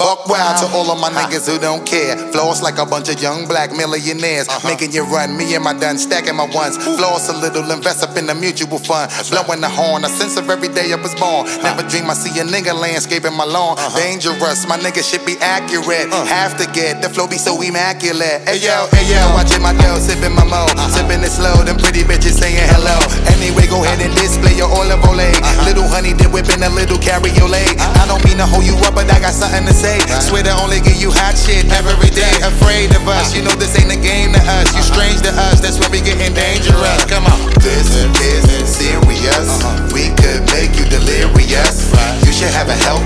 Buck wild to all of my uh-huh. niggas who don't care. Floss like a bunch of young black millionaires. Uh-huh. Making you run, me and my done, stacking my ones. Floss a little, invest up in the mutual fund. Blowing the horn, a sense of every day I was born. Never dream I see a nigga landscaping my lawn. Uh-huh. Dangerous, my nigga should be accurate. Uh. Have to get the flow be so immaculate. Hey yo, hey yo, watching my dough, sipping my mo. Sipping it slow, them pretty bitches saying hello. Anyway, go ahead and display your olive oil. Little honey dip whipping a little cabriolet. I don't mean to hold you up, but I got something to say. Swear to only give you hot shit every day. Afraid of us, you know this ain't a game to us. You strange to us, that's when we getting dangerous. Come on.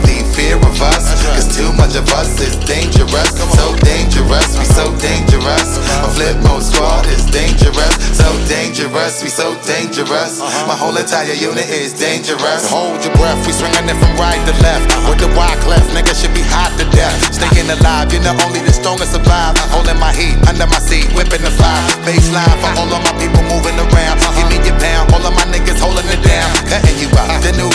Healthy fear of us. Cause too much of us is dangerous. So dangerous, we so dangerous. A Flipmode squad is dangerous. So dangerous, we so dangerous. Uh-huh. My whole entire unit is dangerous. Hold your breath, we swinging it from right to left. With the wide cleft, nigga should be hot to death. Staying alive, you're not only the strongest survive. Holding my heat under my seat, whipping the fire. Baseline for all of my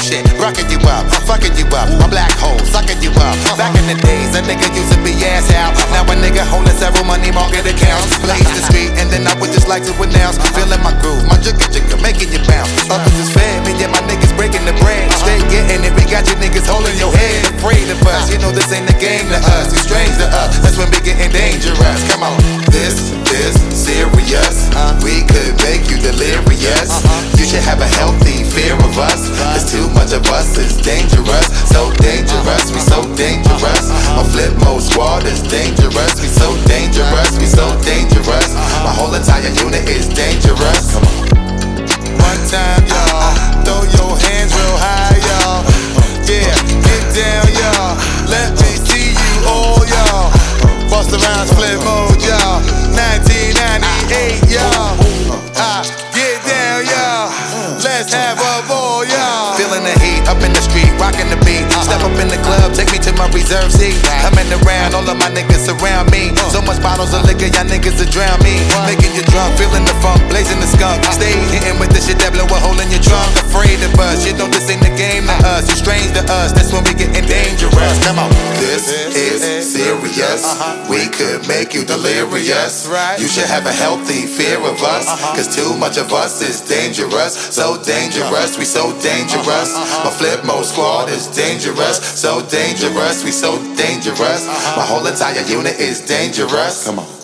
shit, rocking you up, I'm fucking you up. A black hole, sucking you up. Back in the days, a nigga used to be ass out. Now a nigga holding several money market accounts. Blaze the street, and then I would just like to announce. Feeling my groove, my jigga jigga, making you bounce. Others is fed, me and my niggas breaking the bread. Stay getting it, we got you niggas holding your head. Afraid of us, you know this ain't a game to us. You strange to us, that's when we getting dangerous. Come on, this is serious. Uh, we could make you delirious. Uh-huh. You should have a healthy fear of us. Cause too much of us is dangerous. So dangerous, we so dangerous. A flip mode squad is dangerous. We so dangerous, we so dangerous. My whole entire unit is dangerous. Come on. One time, have a ball, y'all. Feeling the heat up in the street, rocking the beat. Step up in the club, take me to my reserve seat. Coming around, all of my niggas surround me. So much bottles of liquor, y'all niggas to drown me. Making you drunk, feeling the funk, blazing the skunk. Us, that's when we getting dangerous. Come on. This is serious. Uh-huh. We could make you delirious. You should have a healthy fear of us. Uh-huh. Cause too much of us is dangerous. So dangerous, we so dangerous. Uh-huh. My Flipmode squad is dangerous. So dangerous, we so dangerous. My whole entire unit is dangerous. Come on.